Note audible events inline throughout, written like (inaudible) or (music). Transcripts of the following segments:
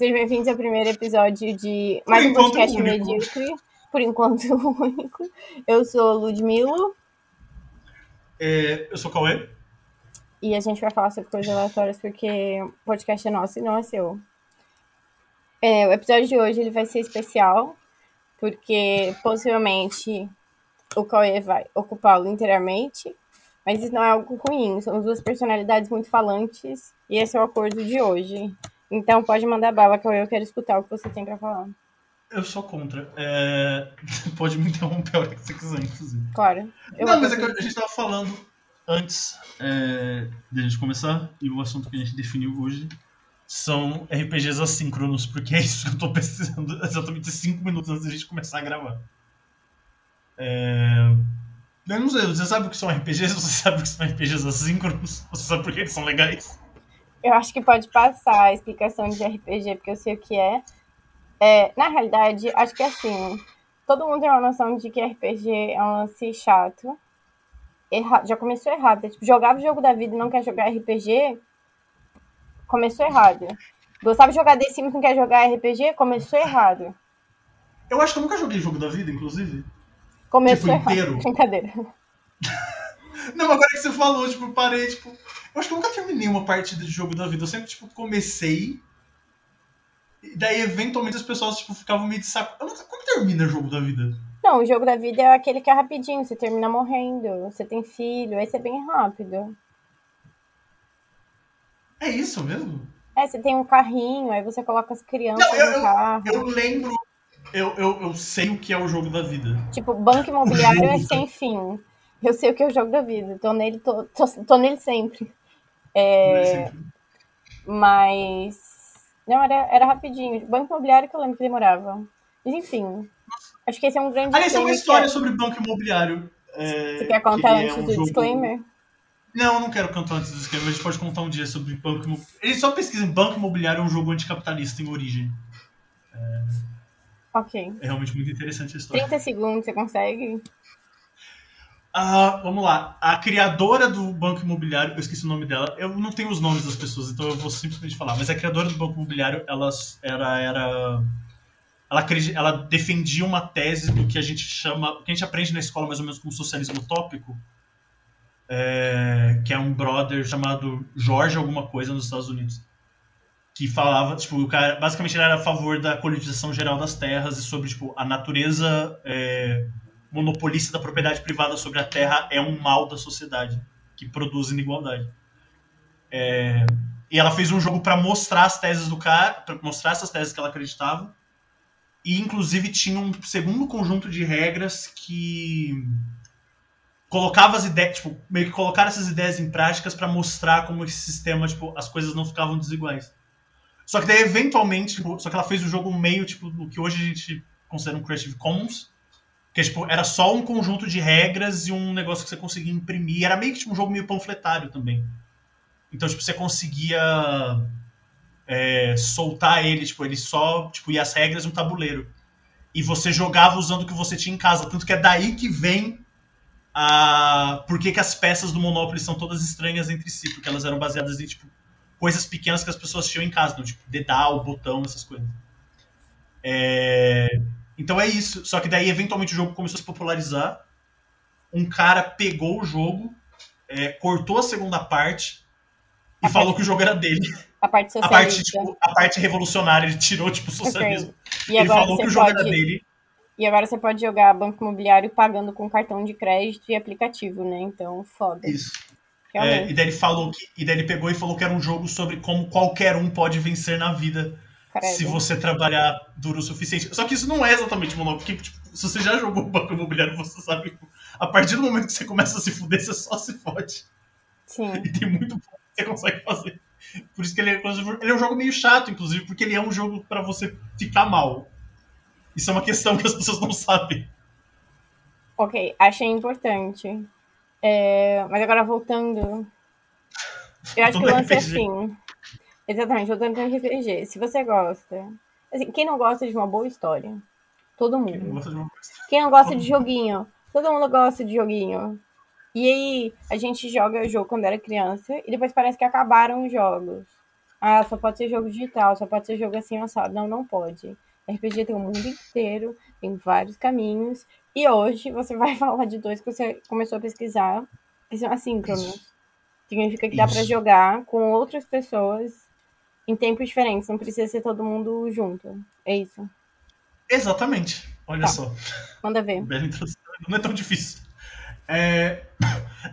Sejam bem-vindos ao primeiro episódio de mais um podcast medíocre, por enquanto (laughs) único. Eu sou Ludmilo. É, eu sou Cauê. E a gente vai falar sobre coisas aleatórias porque o podcast é nosso e não é seu. É, o episódio de hoje ele vai ser especial porque possivelmente o Cauê vai ocupá-lo inteiramente, mas isso não é algo ruim, são duas personalidades muito falantes e esse é o acordo de hoje. Então pode mandar bala, que eu quero escutar o que você tem pra falar. Eu sou contra. É... (laughs) Pode me interromper a hora que você quiser, inclusive. Claro. Não, mas é que a gente tava falando antes é, de a gente começar, e o assunto que a gente definiu hoje são RPGs assíncronos, porque é isso que eu tô (laughs) precisando exatamente 5 minutos antes da gente começar a gravar. É... Eu não sei, você sabe o que são RPGs? Você sabe o que são RPGs assíncronos? Você sabe por que eles são legais? Eu acho que pode passar a explicação de RPG, porque eu sei o que é. é na realidade, acho que assim, todo mundo tem uma noção de que RPG é um lance chato. Erra... Já começou errado. É, tipo, jogava o jogo da vida e não quer jogar RPG, começou errado. Gostava de jogar The Sims e não quer jogar RPG, começou errado. Eu acho que eu nunca joguei jogo da vida, inclusive. Começou tipo, errado. inteiro. (laughs) Brincadeira. não, agora que você falou, tipo, parei, tipo eu acho que eu nunca terminei uma partida de jogo da vida. Eu sempre, tipo, comecei. E daí, eventualmente, as pessoas, tipo, ficavam meio de saco. Eu nunca... Como termina o jogo da vida? Não, o jogo da vida é aquele que é rapidinho. Você termina morrendo. Você tem filho. Aí você é bem rápido. É isso mesmo? É, você tem um carrinho. Aí você coloca as crianças Não, eu, no carro. Eu, eu lembro. Eu, eu, eu sei o que é o jogo da vida. Tipo, banco imobiliário é sem fim. Eu sei o que é o jogo da vida. Tô nele, tô, tô, tô nele sempre. É, mas. Não, era, era rapidinho. Banco imobiliário que eu lembro que demorava. Mas enfim. Acho que esse é um grande. Aliás, é uma história é... sobre banco imobiliário. É, Você quer contar que antes é um do jogo... disclaimer? Não, eu não quero contar antes do disclaimer. A gente pode contar um dia sobre banco imobiliário. Eles só pesquisam banco imobiliário é um jogo anticapitalista em origem. É... Ok. É realmente muito interessante a história. 30 segundos, você consegue? Vamos lá. A criadora do Banco Imobiliário, eu esqueci o nome dela. Eu não tenho os nomes das pessoas, então eu vou simplesmente falar. Mas a criadora do Banco Imobiliário, ela era, era ela, ela defendia uma tese do que a gente chama, que a gente aprende na escola mais ou menos como socialismo utópico, é, que é um brother chamado Jorge alguma coisa nos Estados Unidos, que falava, tipo, o cara, basicamente ele era a favor da coletivização geral das terras e sobre, tipo, a natureza é, monopolista da propriedade privada sobre a terra é um mal da sociedade que produz inigualdade. É, e ela fez um jogo para mostrar as teses do cara, para mostrar essas teses que ela acreditava. E inclusive tinha um segundo conjunto de regras que colocava as ideias, tipo, meio que colocar essas ideias em práticas para mostrar como esse sistema, tipo, as coisas não ficavam desiguais. Só que daí eventualmente, tipo, só que ela fez o jogo meio tipo o que hoje a gente considera um Creative Commons, que tipo, era só um conjunto de regras e um negócio que você conseguia imprimir. Era meio que tipo, um jogo meio panfletário também. Então, tipo, você conseguia é, soltar ele, tipo, ele só tipo, ia as regras um tabuleiro. E você jogava usando o que você tinha em casa. Tanto que é daí que vem a. Por que, que as peças do Monopoly são todas estranhas entre si? Porque elas eram baseadas em tipo, coisas pequenas que as pessoas tinham em casa, então, tipo, dedal, botão, essas coisas. É... Então é isso. Só que daí, eventualmente, o jogo começou a se popularizar. Um cara pegou o jogo, é, cortou a segunda parte e a falou parte... que o jogo era dele. A parte socialista. A parte, tipo, a parte revolucionária, ele tirou, tipo, o socialismo. Okay. ele falou que o jogo pode... era dele. E agora você pode jogar banco imobiliário pagando com cartão de crédito e aplicativo, né? Então, foda. Isso. É, e daí ele falou que. E daí ele pegou e falou que era um jogo sobre como qualquer um pode vencer na vida Credo. se você trabalhar duro o suficiente. Só que isso não é exatamente monopólio, porque tipo, se você já jogou banco imobiliário, você sabe que a partir do momento que você começa a se fuder, você só se fode. Sim. E tem muito pouco que você consegue fazer. Por isso que ele é, ele é um jogo meio chato, inclusive, porque ele é um jogo para você ficar mal. Isso é uma questão que as pessoas não sabem. Ok, achei importante. É, mas agora voltando. Eu acho que o lance é assim. Exatamente, voltando para RPG. Se você gosta. Assim, quem não gosta de uma boa história? Todo mundo. Quem não gosta de, uma... quem não gosta de joguinho? Todo mundo gosta de joguinho. E aí, a gente joga o jogo quando era criança e depois parece que acabaram os jogos. Ah, só pode ser jogo digital, só pode ser jogo assim assado. Não, não pode. RPG tem o mundo inteiro, tem vários caminhos. E hoje você vai (laughs) falar de dois que você começou a pesquisar, que são assíncronos. Significa que dá para jogar com outras pessoas em tempos diferentes, não precisa ser todo mundo junto. É isso. Exatamente. Olha tá. só. Manda ver. Não é tão difícil. É...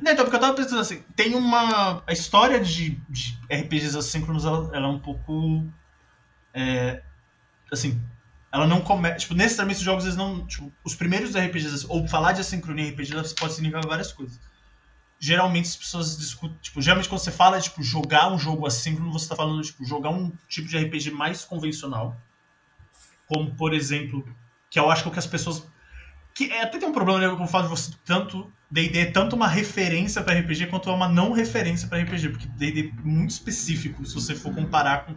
Não, então, porque eu tava pensando assim, tem uma. A história de, de RPGs assíncronos, ela, ela, é um pouco. É... Assim, ela não começa. Tipo, os jogos, eles não. Tipo, os primeiros RPGs, ou falar de assincronia em RPG, pode significar várias coisas geralmente as pessoas discutem, tipo, geralmente quando você fala, tipo, jogar um jogo assíncrono, você está falando, tipo, jogar um tipo de RPG mais convencional, como, por exemplo, que eu acho que é o que as pessoas que é, até tem um problema né, com o fato de você tanto D&D é tanto uma referência para RPG quanto é uma não referência para RPG, porque D&D é muito específico se você for comparar com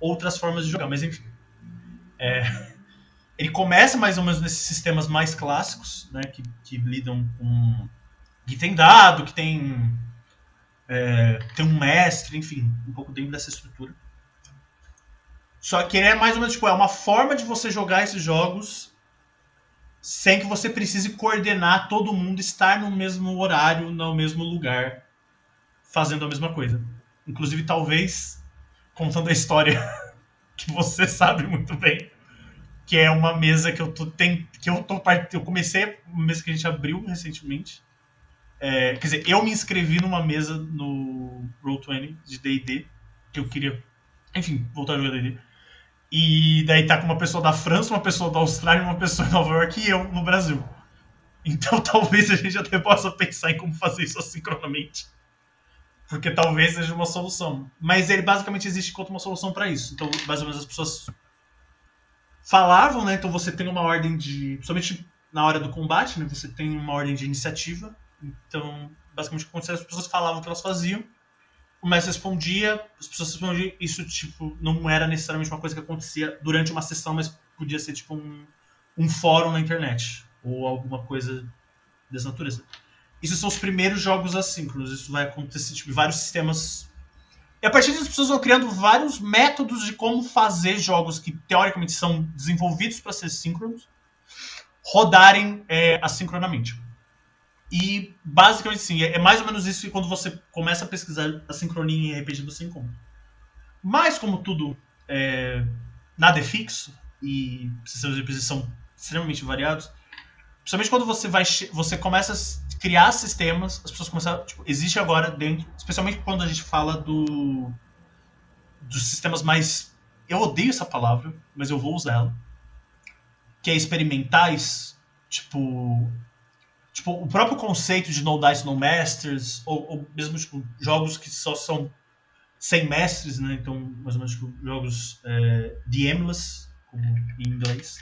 outras formas de jogar, mas enfim. É, ele começa mais ou menos nesses sistemas mais clássicos, né, que, que lidam com que tem dado, que tem, é, tem um mestre, enfim, um pouco dentro dessa estrutura. Só que ele é mais ou menos tipo, é uma forma de você jogar esses jogos sem que você precise coordenar todo mundo estar no mesmo horário, no mesmo lugar, fazendo a mesma coisa. Inclusive, talvez, contando a história (laughs) que você sabe muito bem, que é uma mesa que eu tô tem, que eu tô eu comecei uma mesa que a gente abriu recentemente é, quer dizer, eu me inscrevi numa mesa no Roll20 de D&D, que eu queria, enfim, voltar a jogar D&D. E daí tá com uma pessoa da França, uma pessoa da Austrália, uma pessoa em Nova York e eu no Brasil. Então (laughs) talvez a gente até possa pensar em como fazer isso assincronamente. Porque talvez seja uma solução. Mas ele basicamente existe como uma solução para isso. Então, mais ou menos as pessoas falavam, né? Então você tem uma ordem de. Principalmente na hora do combate, né? Você tem uma ordem de iniciativa. Então, basicamente, quando as pessoas falavam o que elas faziam, o mestre respondia, as pessoas respondiam, isso, tipo, não era necessariamente uma coisa que acontecia durante uma sessão, mas podia ser, tipo, um, um fórum na internet, ou alguma coisa dessa natureza. Isso são os primeiros jogos assíncronos, isso vai acontecer, tipo, vários sistemas... E a partir disso, as pessoas vão criando vários métodos de como fazer jogos que, teoricamente, são desenvolvidos para ser síncronos, rodarem é, assincronamente. E basicamente sim, é, é mais ou menos isso que quando você começa a pesquisar a sincronia em RPG você encontra. Mas como tudo é, nada é fixo e sistemas de RPG são extremamente variados, principalmente quando você vai você começa a criar sistemas, as pessoas começam, tipo, existe agora dentro, especialmente quando a gente fala do dos sistemas mais eu odeio essa palavra, mas eu vou usar ela, que é experimentais, tipo tipo, o próprio conceito de No Dice, No Masters, ou, ou mesmo tipo, jogos que só são sem mestres, né? Então, mais ou menos tipo, jogos é, DMless, como em inglês,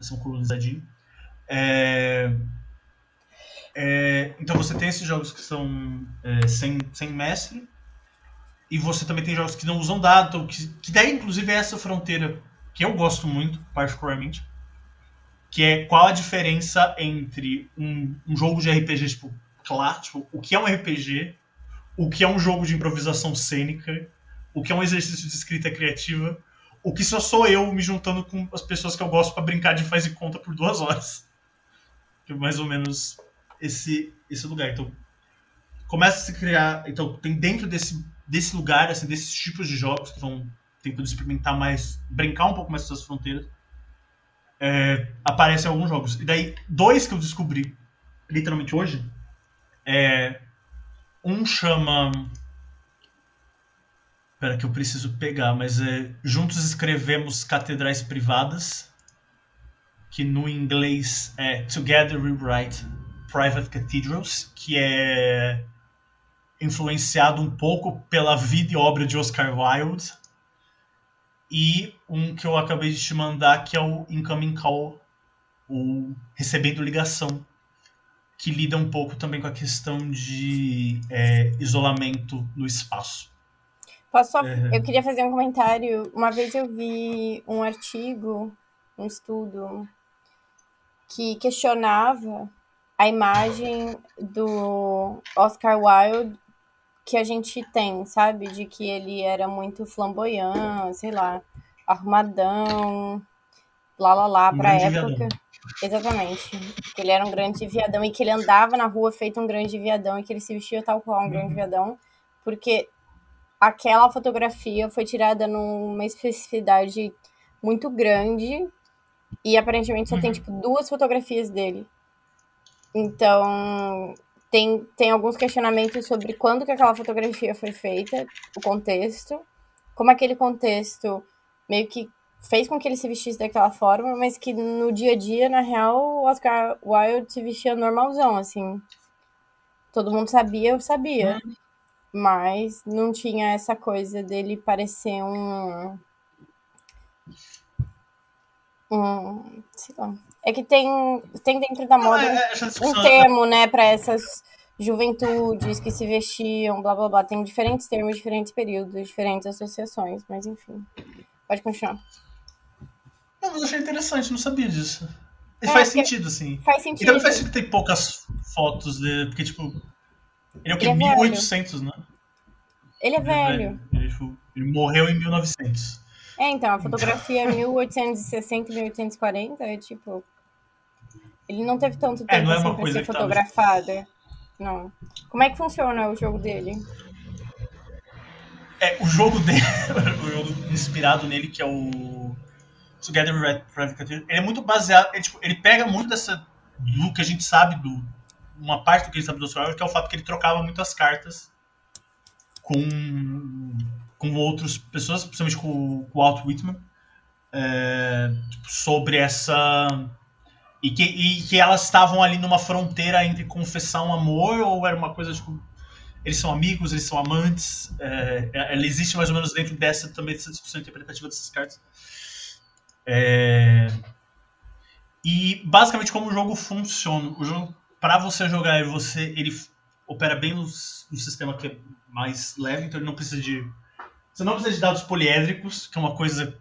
são colonizadinhos. É, é, então você tem esses jogos que são é, sem, sem mestre, e você também tem jogos que não usam dado, que, que daí inclusive é essa fronteira que eu gosto muito, particularmente, que é qual a diferença entre um, um jogo de RPG, tipo, claro, tipo, o que é um RPG, o que é um jogo de improvisação cênica, o que é um exercício de escrita criativa, o que só sou eu me juntando com as pessoas que eu gosto para brincar de faz e conta por duas horas. Que é mais ou menos esse, esse lugar. Então, começa a se criar. Então, tem dentro desse, desse lugar, assim, desses tipos de jogos que vão tentando experimentar mais, brincar um pouco mais com essas fronteiras é, aparecem alguns jogos. E daí, dois que eu descobri literalmente hoje, é, um chama. Espera que eu preciso pegar, mas é Juntos Escrevemos Catedrais Privadas, que no inglês é Together We Write Private Cathedrals, que é influenciado um pouco pela vida e obra de Oscar Wilde, e um que eu acabei de te mandar, que é o Incoming Call, o Recebendo Ligação, que lida um pouco também com a questão de é, isolamento no espaço. Posso só... É... Eu queria fazer um comentário. Uma vez eu vi um artigo, um estudo, que questionava a imagem do Oscar Wilde que a gente tem, sabe? De que ele era muito flamboyant, sei lá, arrumadão, lá lá lá, pra grande época. viadão. Exatamente. Que ele era um grande viadão e que ele andava na rua feito um grande viadão e que ele se vestia tal qual um grande viadão, porque aquela fotografia foi tirada numa especificidade muito grande e aparentemente só tem Uhum. tipo duas fotografias dele. Então, tem, tem alguns questionamentos sobre quando que aquela fotografia foi feita, o contexto, como aquele contexto meio que fez com que ele se vestisse daquela forma, mas que no dia a dia, na real, o Oscar Wilde se vestia normalzão, assim. Todo mundo sabia, eu sabia. Mas não tinha essa coisa dele parecer um. Um. Sei lá. É que tem, tem dentro da moda é, essa um discussão- termo, né, para essas juventudes que se vestiam, blá blá blá. Tem diferentes termos, diferentes períodos, diferentes associações, mas enfim. Pode continuar. Não, mas eu achei interessante, não sabia disso. E É, faz sentido, assim. Faz sentido. também faz sentido que tem poucas fotos dele, porque, tipo. Ele é o quê? Ele é velho. 1800, né? Ele é Ele é velho. Ele, tipo, ele morreu em 1900. É, então, a fotografia é 1860 e 1840 é tipo. Ele não teve tanto É, tempo não é assim pra ser que tá-. Não. Como é que funciona o jogo dele? É, o jogo dele, (laughs) o jogo inspirado nele, que é o Together with Red Private ele é muito baseado, ele, tipo, ele pega muito dessa, do que a gente sabe, do uma parte do que a gente sabe do Oscar, que é o fato que ele trocava muitas cartas com, com outras pessoas, principalmente com, com o Walt Whitman, é, tipo, sobre essa... E que, e que elas estavam ali numa fronteira entre confessar um amor ou era uma coisa, tipo, eles são amigos, eles são amantes. é, ela existe mais ou menos dentro dessa também dessa discussão interpretativa dessas cartas. É, e basicamente como o jogo funciona, o jogo para você jogar você ele opera bem no, no sistema que é mais leve, então ele não precisa de você não precisa de dados poliédricos, que é uma coisa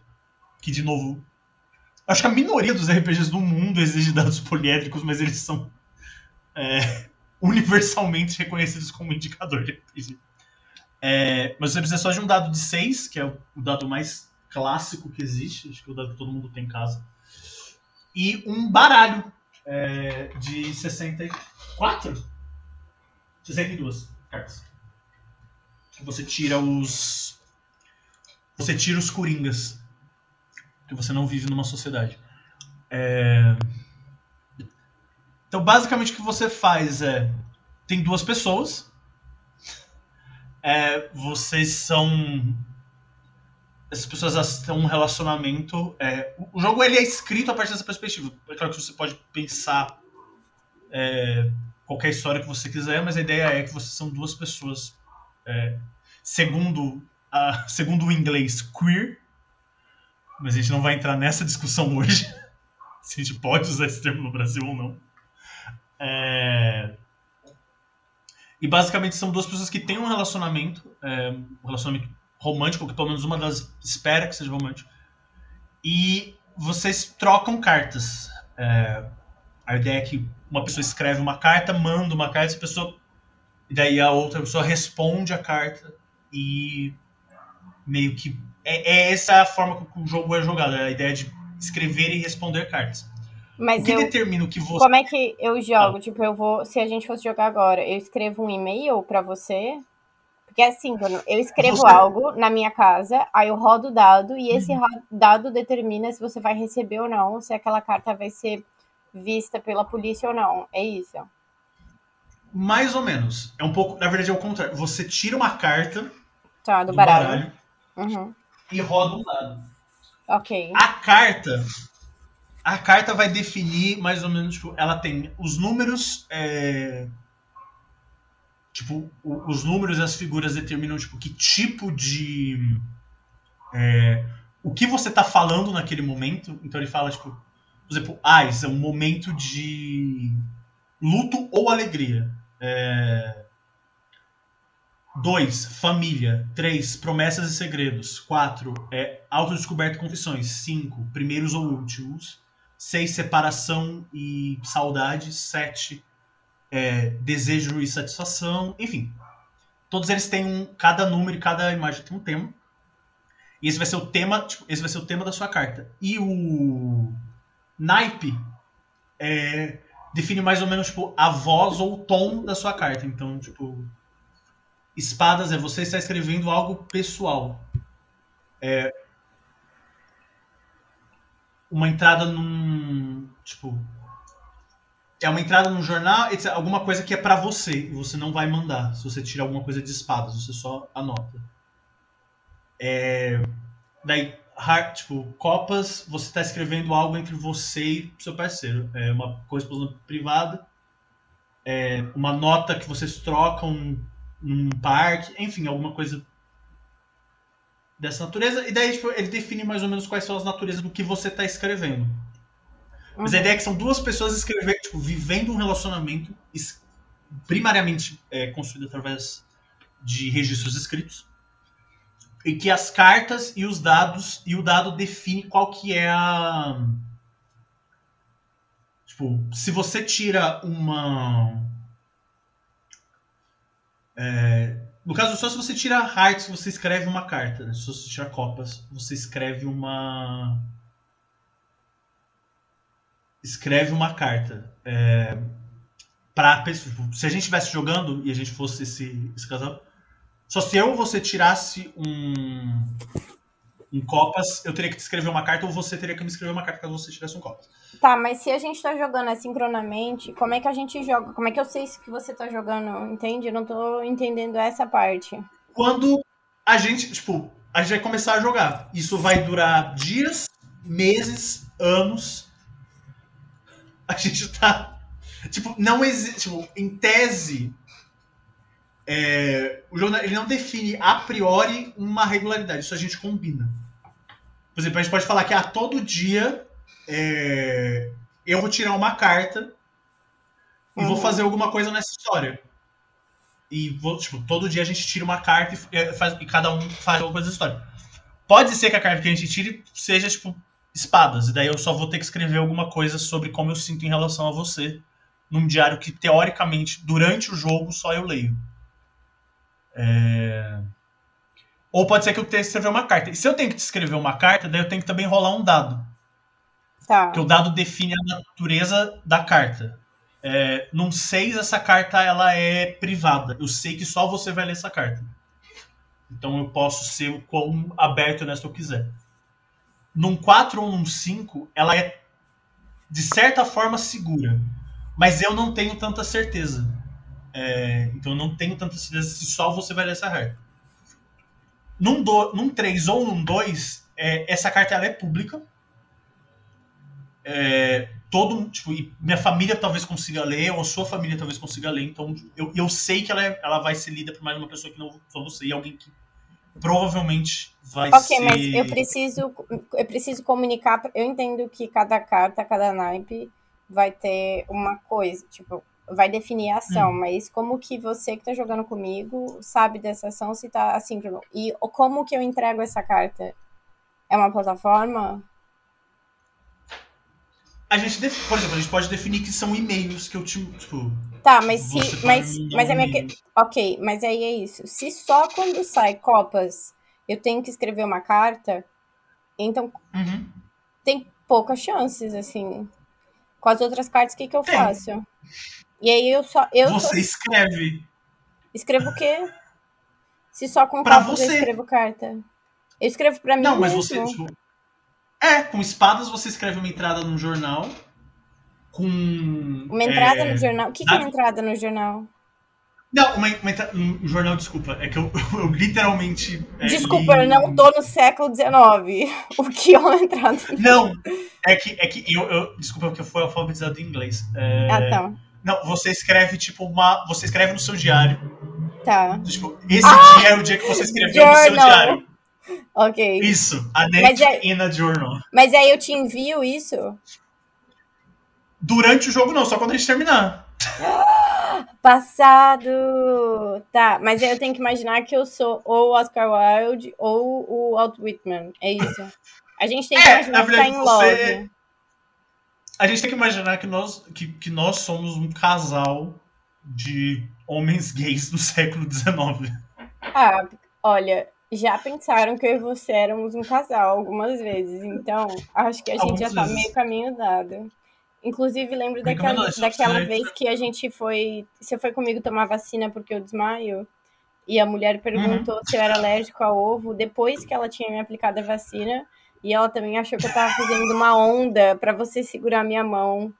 que de novo acho que a minoria dos RPGs do mundo exige dados poliédricos, mas eles são é, universalmente reconhecidos como indicador de RPG. É, mas você precisa só de um dado de 6, que é o dado mais clássico que existe, acho que é o dado que todo mundo tem em casa. E um baralho é, de 64? 62 cartas. Você tira os. Você tira os coringas. Porque você não vive numa sociedade. É, Então, basicamente, o que você faz é. Tem duas pessoas. É, vocês são. Essas pessoas têm um relacionamento. é, o- o jogo ele é escrito a partir dessa perspectiva. É claro que você pode pensar é, qualquer história que você quiser, mas a ideia é que vocês são duas pessoas. é, segundo, a, segundo o inglês, queer. Mas a gente não vai entrar nessa discussão hoje. (laughs) Se a gente pode usar esse termo no Brasil ou não. É, E basicamente são duas pessoas que têm um relacionamento, é, um relacionamento romântico, que pelo menos uma das espera que seja romântico. E vocês trocam cartas. É, a ideia é que uma pessoa escreve uma carta, manda uma carta, essa pessoa. E daí a outra pessoa responde a carta e meio que. É, é essa a forma que o jogo é jogado, é a ideia de escrever e responder cartas. O Mas que eu. determina o que você. Como é que eu Ah. jogo? Tipo, eu vou. Se a gente fosse jogar agora, eu escrevo um e-mail pra você. Porque assim, quando eu escrevo Você- algo na minha casa, aí eu rodo o dado e esse Uhum. dado determina se você vai receber ou não, se aquela carta vai ser vista pela polícia ou não. É isso. Mais ou menos. É um pouco. Na verdade é o contrário. Você tira uma carta Tá, do, do baralho. baralho Uhum. E roda um dado. Ok. A carta. A carta vai definir mais ou menos. Tipo, ela tem os números. é, tipo, os números e as figuras determinam tipo, que tipo de. é, o que você tá falando naquele momento. Então ele fala, tipo, por exemplo, ah, isso é um momento de luto ou alegria. É, Dois, família. Três, promessas e segredos. Quatro, é, autodescoberta e confissões. Cinco, primeiros ou últimos. Seis, separação e saudade. Sete, é, desejo e satisfação. Enfim. todos eles têm um. Cada número e cada imagem tem um tema. E esse vai ser o tema, tipo, esse vai ser o tema da sua carta. E o naipe é, define mais ou menos tipo, a voz ou o tom da sua carta. Então, tipo, espadas é você está escrevendo algo pessoal. É, uma entrada num. Tipo. É uma entrada num jornal, alguma coisa que é para você e você não vai mandar. Se você tira alguma coisa de espadas, você só anota. É, daí, tipo, copas, você está escrevendo algo entre você e seu parceiro. É uma correspondência privada. É uma nota que vocês trocam num parque, enfim, alguma coisa dessa natureza. E daí tipo, ele define mais ou menos quais são as naturezas do que você está escrevendo. Uhum. Mas a uhum. ideia é que são duas pessoas escrevendo, tipo, vivendo um relacionamento primariamente é, construído através de registros escritos. E que as cartas e os dados, e o dado define qual que é a. Tipo, se você tira uma. É, no caso, só se você tira hearts, você escreve uma carta. Né? Se você tira copas, você escreve uma. Escreve uma carta. É, pra, se a gente estivesse jogando e a gente fosse esse, esse casal. Só se eu ou você tirasse um, um Copas, eu teria que te escrever uma carta ou você teria que me escrever uma carta caso você tivesse um Copas. Tá, mas se a gente tá jogando assincronamente, como é que a gente joga? Como é que eu sei que você tá jogando? Entende? Eu não tô entendendo essa parte. Quando a gente, tipo, a gente vai começar a jogar. Isso vai durar dias, meses, anos. A gente tá. Tipo, não existe. Tipo, em tese. É, o jogo ele não define a priori uma regularidade, isso a gente combina. Por exemplo, a gente pode falar que a ah, todo dia é, eu vou tirar uma carta e uhum. vou fazer alguma coisa nessa história. E vou, tipo, todo dia a gente tira uma carta e, é, faz, e cada um faz alguma coisa da história. Pode ser que a carta que a gente tire seja, tipo, espadas. E daí eu só vou ter que escrever alguma coisa sobre como eu sinto em relação a você. Num diário que, teoricamente, durante o jogo, só eu leio. É... Ou pode ser que eu tenha que escrever uma carta. E se eu tenho que escrever uma carta, daí eu tenho que também rolar um dado. Tá. Que o dado define a natureza da carta. É, num 6, essa carta ela é privada. Eu sei que só você vai ler essa carta. Então eu posso ser o quão aberto nessa eu quiser. Num 4 ou num 5, ela é de certa forma segura. Mas eu não tenho tanta certeza. É, então eu não tenho tanta certeza se só você vai ler essa carta. Num, do, num 3 ou num 2, é, essa carta ela é pública. É, todo tipo minha família talvez consiga ler ou a sua família talvez consiga ler então eu, eu sei que ela, é, ela vai ser lida por mais uma pessoa que não só você e alguém que provavelmente vai okay, ser Ok, mas eu preciso eu preciso comunicar eu entendo que cada carta cada naipe vai ter uma coisa tipo vai definir a ação, hum. mas como que você que está jogando comigo sabe dessa ação se está assíncrono? E como que eu entrego essa carta? É uma plataforma? A gente, def... por exemplo, a gente pode definir que são e-mails que eu te. Tipo, tá, mas se. Mas, mas é minha. Ok, mas aí é isso. Se só quando sai Copas eu tenho que escrever uma carta, então uhum. tem poucas chances, assim. Com as outras cartas, o que, que eu tem. faço? E aí eu só. Eu você só... escreve. Escrevo o quê? Se só com pra você. eu escrevo carta. Eu escrevo pra mim. Não, mas mesmo. você. Tipo é, com espadas você escreve uma entrada num jornal. Com. Uma entrada é, no jornal? O que, que é uma entrada no jornal? Não, uma, uma entrada no jornal, desculpa. É que eu, (laughs) eu literalmente. É, desculpa, li... eu não tô no século XIX. (laughs) O que é uma entrada no Não, é que, é que eu, eu. Desculpa, porque eu fui alfabetizado em inglês. É... Ah, tá. Não, você escreve, tipo, uma. Você escreve no seu diário. Tá. Tipo, esse ah! dia é o dia que você escreveu no seu diário. Ok. Isso, a Net é... in a Journal. Mas aí eu te envio isso? Durante o jogo não, só quando a gente terminar. (gasps) Passado! Tá, mas aí eu tenho que imaginar que eu sou ou o Oscar Wilde ou o Walt Whitman. É isso. A gente tem que é, imaginar que tá em love. A gente tem que imaginar que nós, que, que nós somos um casal de homens gays do século XIX. Ah, olha, já pensaram que eu e você éramos um casal algumas vezes, então acho que a gente Algumas já tá vezes. meio caminho dado. Inclusive, lembro Meio daquela, caminho daquela vez que a gente foi. Você foi comigo tomar vacina porque eu desmaio. E a mulher perguntou Uhum. se eu era alérgico a ovo depois que ela tinha me aplicado a vacina. E ela também achou que eu tava fazendo uma onda pra você segurar minha mão.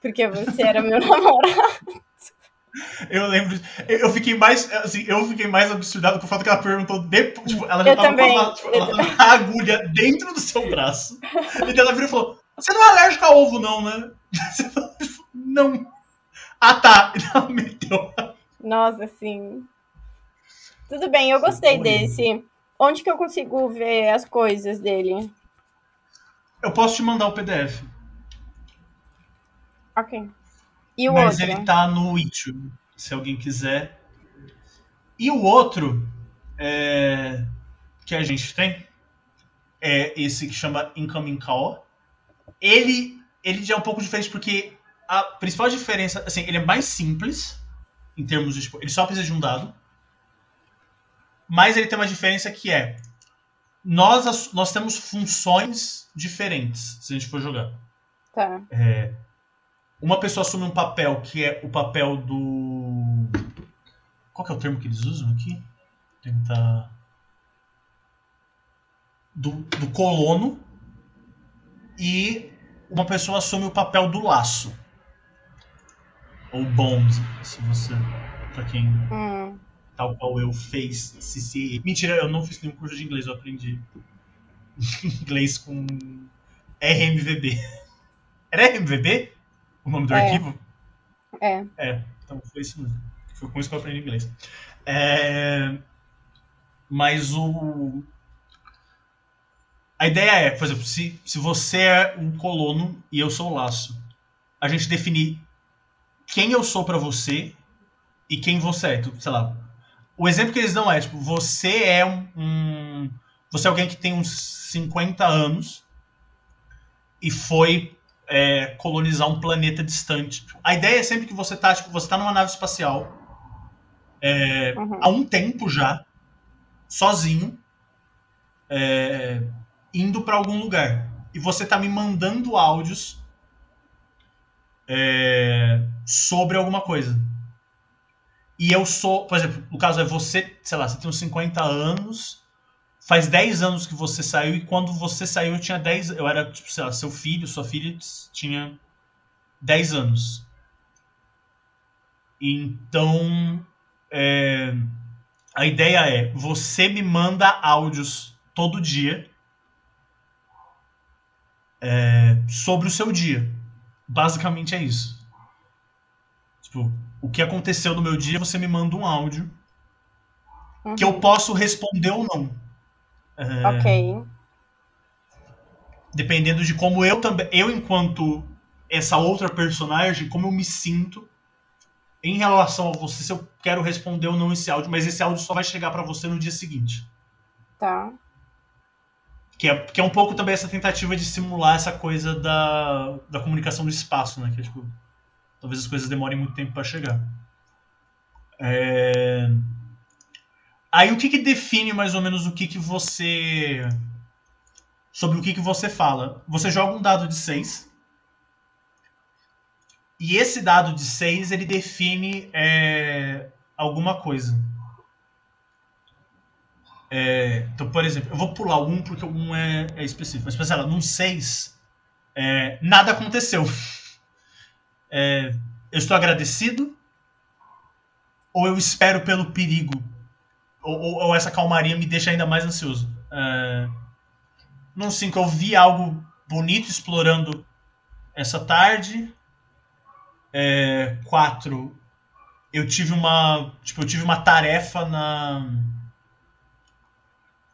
Porque você era meu (laughs) namorado. Eu lembro. Eu fiquei mais. Assim, eu fiquei mais absurdado com o fato que ela perguntou depois. Tipo, ela já Eu tava também. com a, tipo, ela tava a agulha dentro do seu braço. E ela virou e falou: Você não é alérgico a ovo, não, né? (laughs) Não. Ah, tá. Ela meteu. Nossa, assim. Tudo bem, eu gostei desse. Onde que eu consigo ver as coisas dele? Eu posso te mandar o PDF. Ok. E o mas outro? ele tá no YouTube, se alguém quiser. E o outro é, que a gente tem é esse que chama Incoming Call. Ele, ele já é um pouco diferente porque a principal diferença, assim, ele é mais simples em termos de, tipo, ele só precisa de um dado. Mas ele tem uma diferença que é nós, nós temos funções diferentes se a gente for jogar. Tá. É, uma pessoa assume um papel que é o papel do. Qual que é o termo que eles usam aqui? Tentar. Do, do colono. E uma pessoa assume o papel do laço. Ou bond, se você. Pra quem, Hum. Tal qual eu, fez CCA. Mentira, eu não fiz nenhum curso de inglês, eu aprendi (laughs) inglês com RMVB. Era RMVB? O nome do É. arquivo? É. É, então foi isso mesmo. Foi com isso que eu aprendi inglês. É, Mas o. A ideia é, por exemplo, se, se você é um colono e eu sou o laço, a gente definir quem eu sou pra você e quem você é. Sei lá. O exemplo que eles dão é, tipo, você é um. um- você é alguém que tem uns 50 anos e foi é, colonizar um planeta distante. A ideia é sempre que você tá, tipo, você tá numa nave espacial é, Uhum. há um tempo já, sozinho, é, indo pra algum lugar. E você tá me mandando áudios é, sobre alguma coisa. E eu sou, por exemplo, no caso é você, sei lá, você tem uns 50 anos, faz 10 anos que você saiu, e quando você saiu eu tinha 10, eu era, tipo, sei lá, seu filho, sua filha tinha 10 anos. Então, é, a ideia é, você me manda áudios todo dia é, sobre o seu dia. Basicamente é isso. Tipo, o que aconteceu no meu dia, você me manda um áudio que eu Uhum. posso responder ou não. É, Ok. dependendo de como eu também, eu enquanto essa outra personagem, como eu me sinto em relação a você, se eu quero responder ou não esse áudio, mas esse áudio só vai chegar pra você no dia seguinte. Tá. Que é, que é um pouco também essa tentativa de simular essa coisa da, da comunicação do espaço, né? Que é tipo, talvez as coisas demorem muito tempo pra chegar. É... Aí o que, que define mais ou menos o que, que você. Sobre o que, que você fala? Você joga um dado de 6. E esse dado de 6 ele define é, alguma coisa. É, então, por exemplo, eu vou pular 1 porque 1 é, é específico. Mas, sei lá, num 6, é, nada aconteceu. (laughs) É, eu estou agradecido? Ou eu espero pelo perigo? Ou, ou- ou essa calmaria me deixa ainda mais ansioso? É, num 5, eu vi algo bonito explorando essa tarde. 4, eu tive uma. Tipo, eu tive uma tarefa na.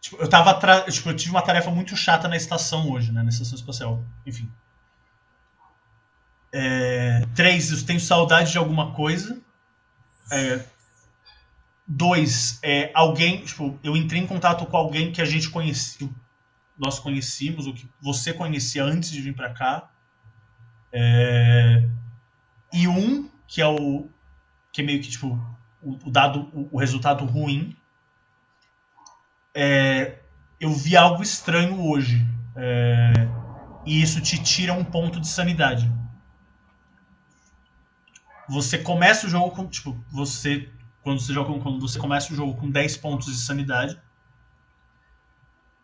Tipo, eu tava atra- tipo, eu tive uma tarefa muito chata na estação hoje, né? Na estação espacial. Enfim. É, três, eu tenho saudade de alguma coisa. É, dois, é, alguém. Tipo, eu entrei em contato com alguém que a gente conhecia. Nós conhecíamos, ou que você conhecia antes de vir pra cá. É, e um, que é o. Que é meio que tipo. O, dado, o resultado ruim. é, eu vi algo estranho hoje. É, e isso te tira um ponto de sanidade. Você começa o jogo com. Tipo, você. Quando você joga quando você começa o jogo com 10 pontos de sanidade.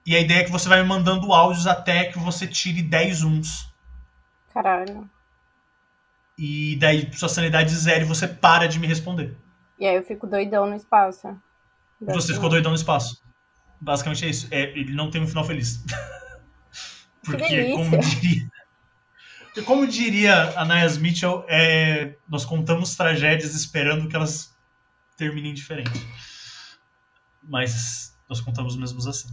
E a ideia é que você vai mandando áudios até que você tire 10 uns. Caralho. E daí sua sanidade zero e você para de me responder. E aí eu fico doidão no espaço. Você ficou doidão no espaço. Basicamente é isso. É, ele não tem um final feliz. (laughs) Porque, como diria, como diria a Naya Mitchell, é, nós contamos tragédias esperando que elas terminem diferente. Mas nós contamos mesmo assim.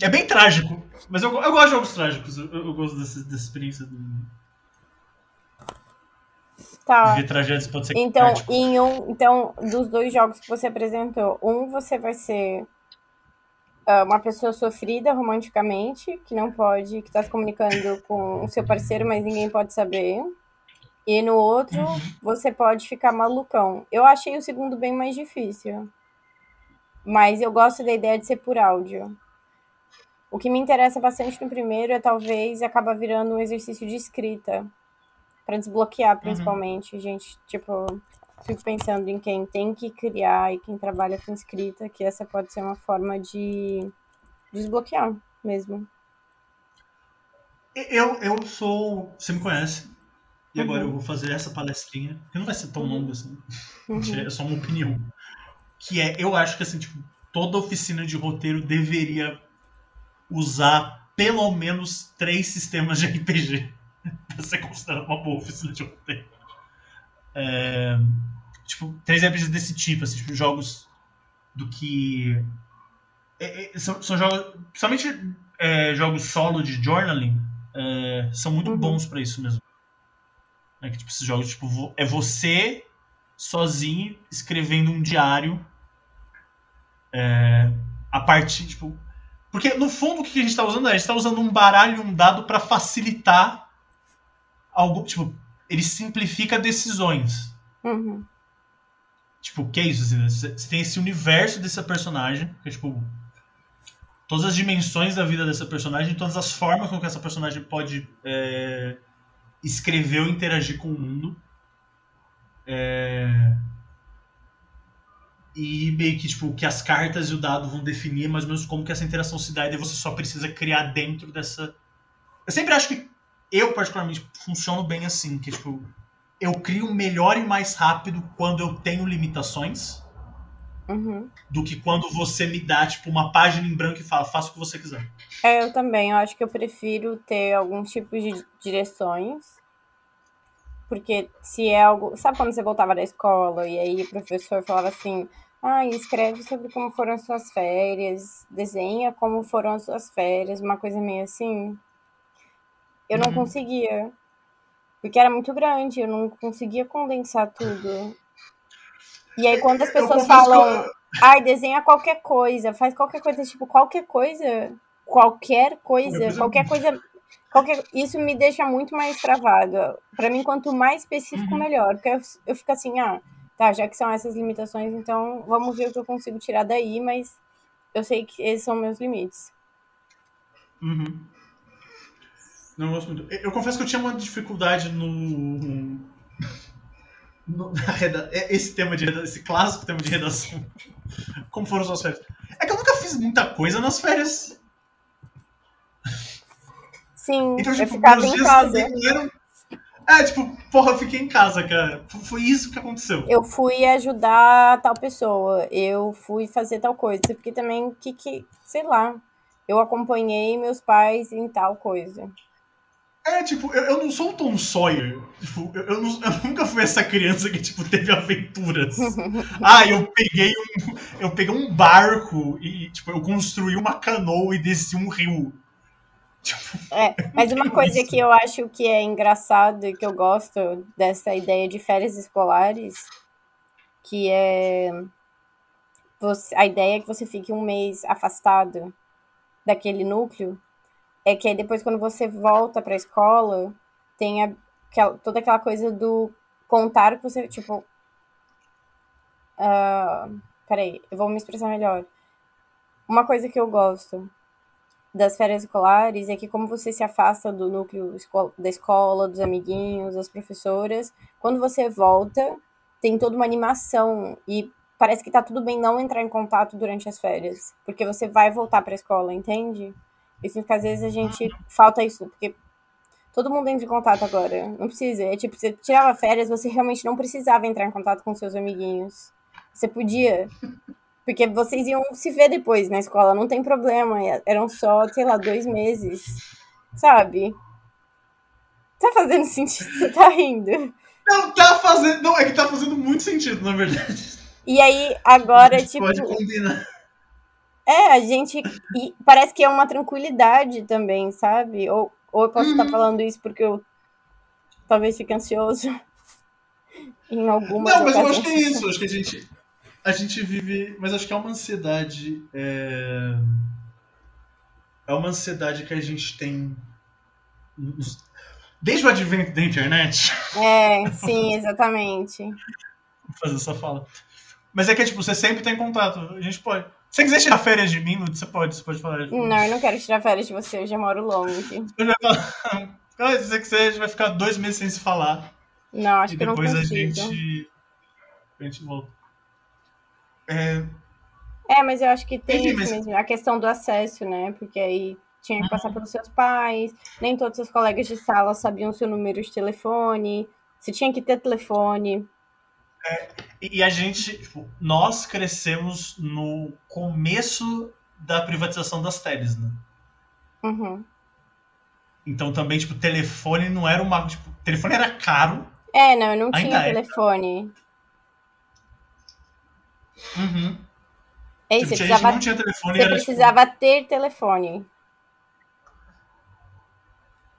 É bem trágico, mas eu, eu gosto de jogos trágicos. Eu, eu gosto dessa, dessa experiência do. Tá. Ver tragédias pode ser então, em um, então, dos dois jogos que você apresentou, um você vai ser uma pessoa sofrida romanticamente, que não pode, que está se comunicando com o seu parceiro, mas ninguém pode saber. E no outro, você pode ficar malucão. Eu achei o segundo bem mais difícil. Mas eu gosto da ideia de ser por áudio. O que me interessa bastante no primeiro é talvez acaba virando um exercício de escrita. para desbloquear, uhum. principalmente, uhum. gente. Tipo, fico pensando em quem tem que criar e quem trabalha com escrita, que essa pode ser uma forma de desbloquear mesmo. Eu, eu sou. Você me conhece. E agora uhum. eu vou fazer essa palestrinha, que não vai ser tão uhum. longa assim. Uhum. (laughs) É só uma opinião. Que é, eu acho que assim, tipo, toda oficina de roteiro deveria usar pelo menos três sistemas de RPG (laughs) para ser considerado uma boa oficina de roteiro. É, tipo, três RPGs desse tipo, assim, tipo, jogos do que. É, é, são, são jogos. Principalmente é, jogos solo de journaling é, são muito bons para isso mesmo. É que, tipo, esses jogos, tipo, é você sozinho escrevendo um diário é, a partir, tipo, porque, no fundo, o que a gente está usando? A gente está usando um baralho e um dado para facilitar algo. Tipo, ele simplifica decisões. Uhum. Tipo, que é isso? Assim, você tem esse universo dessa personagem, que é tipo. Todas as dimensões da vida dessa personagem, todas as formas com que essa personagem pode é, escrever ou interagir com o mundo. É, e meio que tipo que as cartas e o dado vão definir mais ou menos como que essa interação se dá e daí você só precisa criar dentro dessa eu sempre acho que eu particularmente funciono bem assim que tipo eu crio melhor e mais rápido quando eu tenho limitações uhum. do que quando você me dá tipo uma página em branco e fala faça o que você quiser é eu também eu acho que eu prefiro ter alguns tipos de direções porque se é algo. Sabe quando você voltava da escola e aí o professor falava assim: ah, escreve sobre como foram as suas férias, desenha como foram as suas férias, uma coisa meio assim. Eu não uhum. conseguia. Porque era muito grande, eu não conseguia condensar tudo. E aí quando as pessoas falam, ai, desenha qualquer coisa, faz qualquer coisa, tipo, qualquer coisa, qualquer coisa, qualquer coisa, qualquer isso me deixa muito mais travado. Para mim, quanto mais específico, uhum. melhor. Porque eu, eu fico assim, ah, tá, já que são essas limitações, então vamos ver o que eu consigo tirar daí, mas eu sei que esses são meus limites. Uhum. Não gosto muito. Eu confesso que eu tinha uma dificuldade no. no (laughs) na reda... É, esse tema de redação, esse clássico tema de redação. Como foram suas férias? É que eu nunca fiz muita coisa nas férias. Sim, então, tipo, eu ficava em casa. Eram é, tipo, porra, eu fiquei em casa, cara. Foi isso que aconteceu. Eu fui ajudar tal pessoa, eu fui fazer tal coisa, porque também, que, que sei lá, eu acompanhei meus pais em tal coisa. É, tipo, eu, eu não sou um Tom Sawyer. Tipo, eu, eu, não, eu, nunca fui essa criança que, tipo, teve aventuras. (laughs) ah, eu peguei um. Eu peguei um barco e, tipo, eu construí uma canoa e desci um rio. É, mas uma (laughs) coisa que eu acho que é engraçado e que eu gosto dessa ideia de férias escolares, que é você, a ideia é que você fique um mês afastado daquele núcleo, é que aí depois quando você volta para a escola, tem a, aquela, toda aquela coisa do contar que você, tipo, uh, peraí, eu vou me expressar melhor. Uma coisa que eu gosto das férias escolares é que como você se afasta do núcleo da escola, dos amiguinhos, das professoras, quando você volta, tem toda uma animação e parece que tá tudo bem não entrar em contato durante as férias, porque você vai voltar para a escola, entende? E sinto que às vezes a gente falta isso, porque todo mundo entra em contato agora, não precisa. É tipo, você tirava férias, você realmente não precisava entrar em contato com seus amiguinhos. Você podia porque vocês iam se ver depois na escola, não tem problema. Eram só, sei lá, dois meses. Sabe? Tá fazendo sentido? Você tá rindo? Não, tá fazendo. Não, é que tá fazendo muito sentido, na verdade. E aí, agora, tipo. Pode combinar. É, a gente. E parece que é uma tranquilidade também, sabe? Ou, ou eu posso uhum. estar falando isso porque eu talvez fique ansioso (laughs) em alguma Não, mas eu acho que é isso. Acho que a gente a gente vive. Mas acho que é uma ansiedade. É, é uma ansiedade que a gente tem. Desde o advento da internet. É, (laughs) sim, exatamente. Vou fazer essa fala. Mas é que, tipo, você sempre tem contato. A gente pode. Se você quiser tirar férias de mim, você pode, você pode falar. Não, eu não quero tirar férias de você, eu já moro longe. (laughs) Se você quiser, a gente vai ficar dois meses sem se falar. Não, acho e que não consigo. depois a gente. A gente volta. É... é, mas eu acho que tem Entendi, mas... mesmo, a questão do acesso, né? Porque aí tinha que passar pelos seus pais, nem todos os seus colegas de sala sabiam seu número de telefone, você tinha que ter telefone. É, e a gente, tipo, nós crescemos no começo da privatização das teles, né? Uhum. Então também, tipo, telefone não era uma. Tipo, telefone era caro. É, não, eu não tinha é. telefone. Uhum. É isso, tipo, você precisava, não tinha telefone. Você era, tipo, precisava tipo... ter telefone.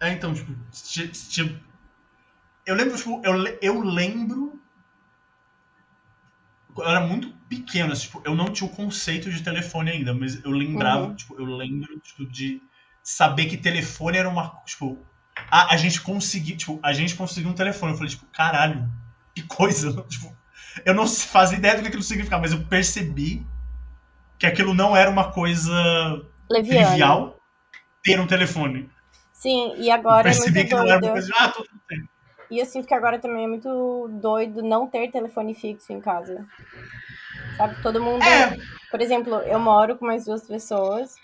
É, então, tipo, tipo eu lembro, tipo, eu, eu lembro. Eu era muito pequeno, assim, tipo, eu não tinha o conceito de telefone ainda, mas eu lembrava, uhum. tipo, eu lembro, tipo, de saber que telefone era uma, tipo, a, a gente conseguiu, tipo, a gente conseguiu um telefone. Eu falei, tipo, caralho, que coisa, (laughs) tipo, eu não fazia ideia do que aquilo significava, mas eu percebi que aquilo não era uma coisa Leviano. trivial ter um telefone. Sim, e agora. Eu percebi é que doido. não era uma coisa. Ah, todo mundo tem. E eu sinto que agora também é muito doido não ter telefone fixo em casa. Sabe? Todo mundo. É. Por exemplo, eu moro com mais duas pessoas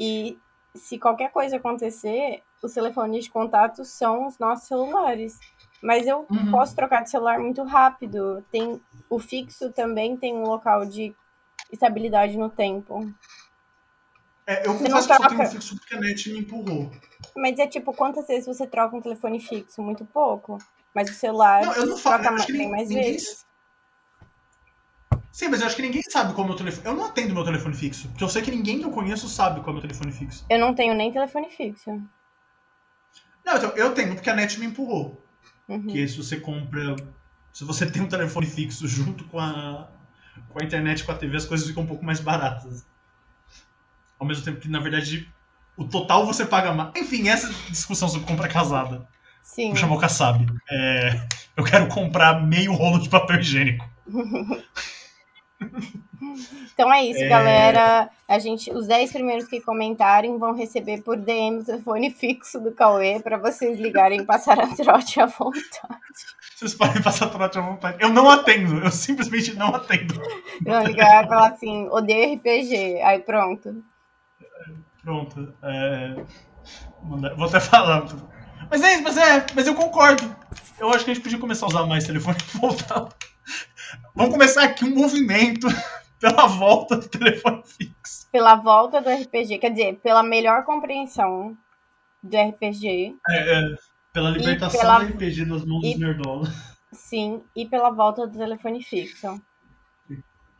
e se qualquer coisa acontecer, os telefones de contato são os nossos celulares. Mas eu uhum. posso trocar de celular muito rápido. Tem o fixo também tem um local de estabilidade no tempo. É, eu confesso que só tenho um fixo porque a net me empurrou. Mas é tipo, quantas vezes você troca um telefone fixo? Muito pouco. Mas o celular não, eu não falo, troca mais, ninguém, mais ninguém... vezes. Sim, mas eu acho que ninguém sabe qual é o meu telefone. Eu não atendo meu telefone fixo. Porque eu sei que ninguém que eu conheço sabe qual é o meu telefone fixo. Eu não tenho nem telefone fixo. Não, então, eu tenho, porque a net me empurrou. Uhum. Que se você compra. Se você tem um telefone fixo junto com a, com a internet com a TV, as coisas ficam um pouco mais baratas. Ao mesmo tempo que, na verdade, o total você paga mais. Enfim, essa discussão sobre compra casada. Sim. Vou chamar o Kassab. É, eu quero comprar meio rolo de papel higiênico. Então é isso, é... galera. A gente, os 10 primeiros que comentarem vão receber por DM o telefone fixo do Cauê para vocês ligarem e passar a trote à vontade. Vocês podem passar a trote à vontade. Eu não atendo, eu simplesmente não atendo. Não, ligar e falar assim, odeio RPG. Aí pronto. Pronto. É... Vou até (laughs) falar. Mas é, mas é, mas eu concordo. Eu acho que a gente podia começar a usar mais telefone voltar. Vamos começar aqui um movimento (laughs) pela volta do telefone fixo. Pela volta do RPG, quer dizer, pela melhor compreensão do RPG. É, é pela libertação pela... do RPG nas mãos e... dos nerdolas. Sim, e pela volta do telefone fixo.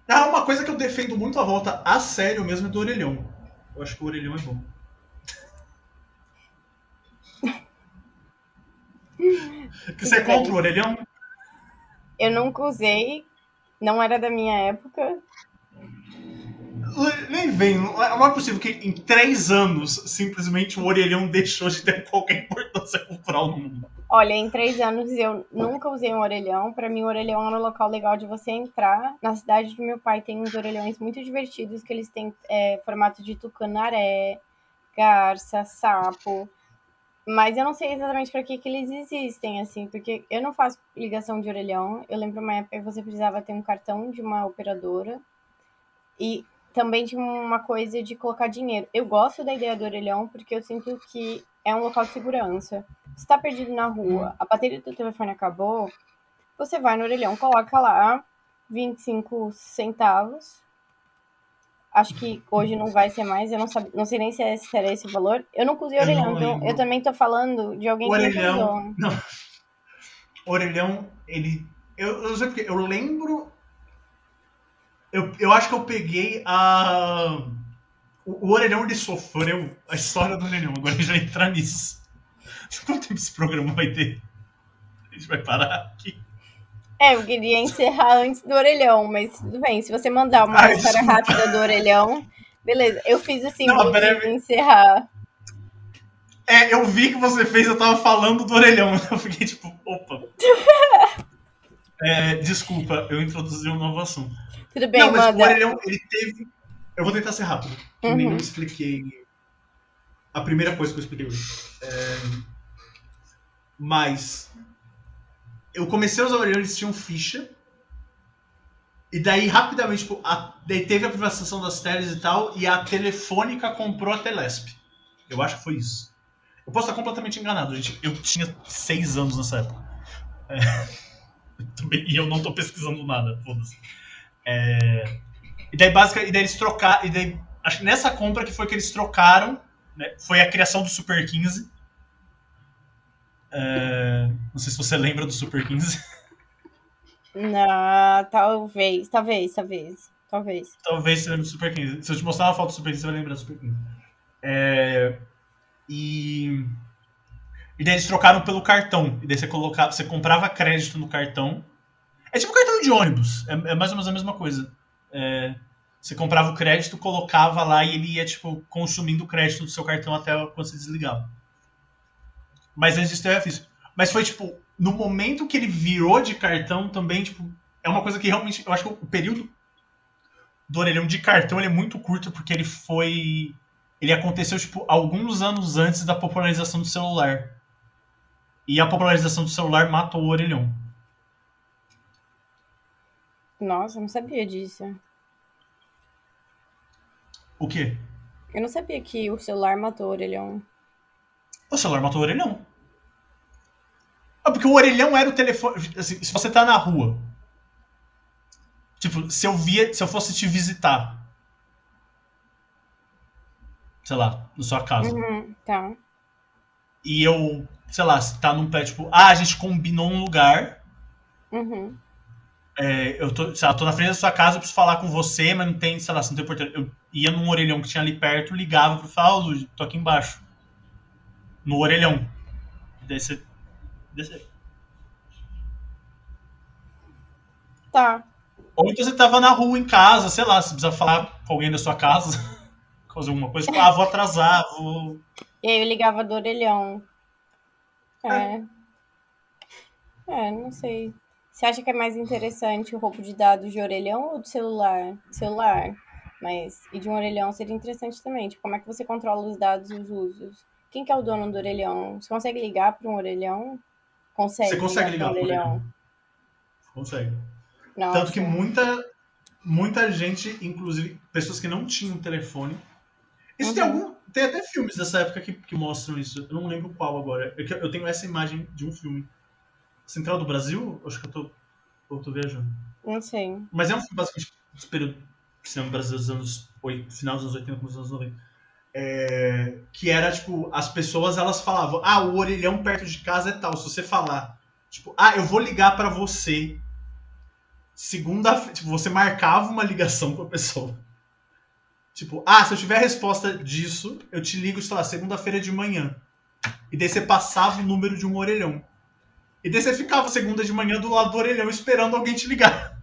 Ah, uma coisa que eu defendo muito a volta a sério mesmo é do orelhão. Eu acho que o orelhão é bom. (laughs) Você é contra o orelhão? Eu nunca usei, não era da minha época. Nem vem, não é possível que em três anos simplesmente o orelhão deixou de ter qualquer importância cultural no mundo. Olha, em três anos eu nunca usei um orelhão. Para mim, o orelhão era um local legal de você entrar. Na cidade do meu pai tem uns orelhões muito divertidos que eles têm é, formato de tucanaré, garça, sapo. Mas eu não sei exatamente para que, que eles existem, assim, porque eu não faço ligação de orelhão. Eu lembro uma época que você precisava ter um cartão de uma operadora. E também tinha uma coisa de colocar dinheiro. Eu gosto da ideia do orelhão porque eu sinto que é um local de segurança. Você tá perdido na rua, a bateria do telefone acabou, você vai no orelhão, coloca lá 25 centavos Acho que hoje não vai ser mais. Eu não, sabe, não sei nem se, é, se era esse valor. Eu não usei orelhão, então eu também tô falando de alguém orelhão, que usou. Orelhão, ele. Eu, eu não sei porque. Eu lembro. Eu, eu acho que eu peguei a. O, o orelhão ele sofreu a história do orelhão. Agora a gente vai entrar nisso. (laughs) Quanto tempo esse programa vai ter? A gente vai parar aqui. É, eu queria encerrar antes do orelhão, mas tudo bem. Se você mandar uma Ai, história rápida do orelhão, beleza. Eu fiz assim, Não, de encerrar. É, eu vi que você fez, eu tava falando do orelhão. (laughs) Eu fiquei tipo, opa. (laughs) é, desculpa, eu introduzi um novo assunto. Tudo bem, Não, mas manda. o orelhão, ele teve. Eu vou tentar ser rápido. Uhum. Nem eu expliquei a primeira coisa que eu expliquei hoje. É... Mas eu comecei a usar Orelhão, eles tinham ficha. E daí, rapidamente, tipo, a, daí teve a privatização das teles e tal, e a Telefônica comprou a Telesp. Eu acho que foi isso. Eu posso estar completamente enganado, gente. Eu tinha seis anos nessa época. É, (laughs) e eu não estou pesquisando nada, foda-se. É, e daí, basicamente, e daí eles trocaram. E daí, acho que nessa compra que foi que eles trocaram, né, foi a criação do Super 15. É, não sei se você lembra do Super 15. Não, talvez, talvez, talvez. Talvez. Talvez você lembre do Super 15. Se eu te mostrar uma foto do Super 15, você vai lembrar do Super 15. É, e. E daí eles trocaram pelo cartão. E daí você, colocava, você comprava crédito no cartão. É tipo um cartão de ônibus. É, é mais ou menos a mesma coisa. É, você comprava o crédito, colocava lá e ele ia, tipo, consumindo o crédito do seu cartão até quando você desligava. Mas antes disso eu fiz. Mas foi, tipo, no momento que ele virou de cartão também, tipo, é uma coisa que realmente. Eu acho que o período do orelhão de cartão ele é muito curto, porque ele foi. Ele aconteceu, tipo, alguns anos antes da popularização do celular. E a popularização do celular matou o orelhão. Nossa, eu não sabia disso. O quê? Eu não sabia que o celular matou o orelhão. O celular matou o orelhão. Porque o orelhão era o telefone. Assim, se você tá na rua. Tipo, se eu via. Se eu fosse te visitar. Sei lá, na sua casa. Uhum, tá. E eu, sei lá, tá num pé, tipo, ah, a gente combinou um lugar. Uhum. É, eu tô, sei lá, tô na frente da sua casa, eu preciso falar com você, mas não tem, sei lá, se não tem porteiro. Eu ia num orelhão que tinha ali perto, ligava pra falar, ô, oh, tô aqui embaixo no orelhão. Desse, desse. Tá. Ou então você tava na rua em casa, sei lá, você precisa falar com alguém da sua casa, (laughs) fazer alguma coisa, tipo, ah, vou atrasar, vou. E aí eu ligava do orelhão. É. é. É, não sei. Você acha que é mais interessante o roubo de dados de orelhão ou de celular? Celular. Mas, e de um orelhão seria interessante também. Tipo, como é que você controla os dados e os usos? Quem que é o dono do orelhão? Você consegue ligar para um orelhão? Consegue. Você consegue ligar, ligar para um orelhão? Consegue. Nossa. Tanto que muita, muita gente, inclusive pessoas que não tinham telefone. Isso uhum. tem algum. Tem até filmes dessa época que, que mostram isso. Eu não lembro qual agora. Eu, eu tenho essa imagem de um filme. Central do Brasil? Acho que eu tô, eu tô viajando. Não sei. Mas é um filme basicamente do período cinema brasileiro dos anos 8, final dos anos 80, começo dos anos 90. É, que era, tipo, as pessoas elas falavam, ah, o orelhão perto de casa é tal. Se você falar, tipo, ah, eu vou ligar para você. Segunda, tipo, você marcava uma ligação com a pessoa. Tipo, ah, se eu tiver a resposta disso, eu te ligo, sei lá, segunda-feira de manhã. E daí você passava o número de um orelhão. E daí você ficava segunda de manhã do lado do orelhão esperando alguém te ligar.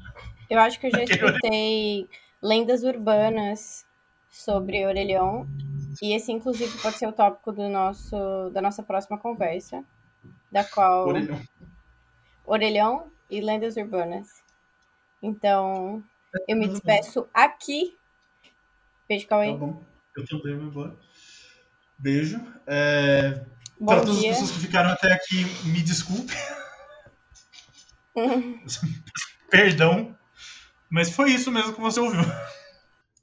Eu acho que eu já (laughs) escutei lendas urbanas sobre orelhão e esse, inclusive, pode ser o tópico do nosso, da nossa próxima conversa. da qual. Orelhão. Orelhão e Lendas Urbanas. Então, eu me Tudo despeço aqui. Beijo, Tá Cauê. bom. Eu também vou embora. Beijo. É, para todas as pessoas que ficaram até aqui, me desculpe. (laughs) Perdão. Mas foi isso mesmo que você ouviu.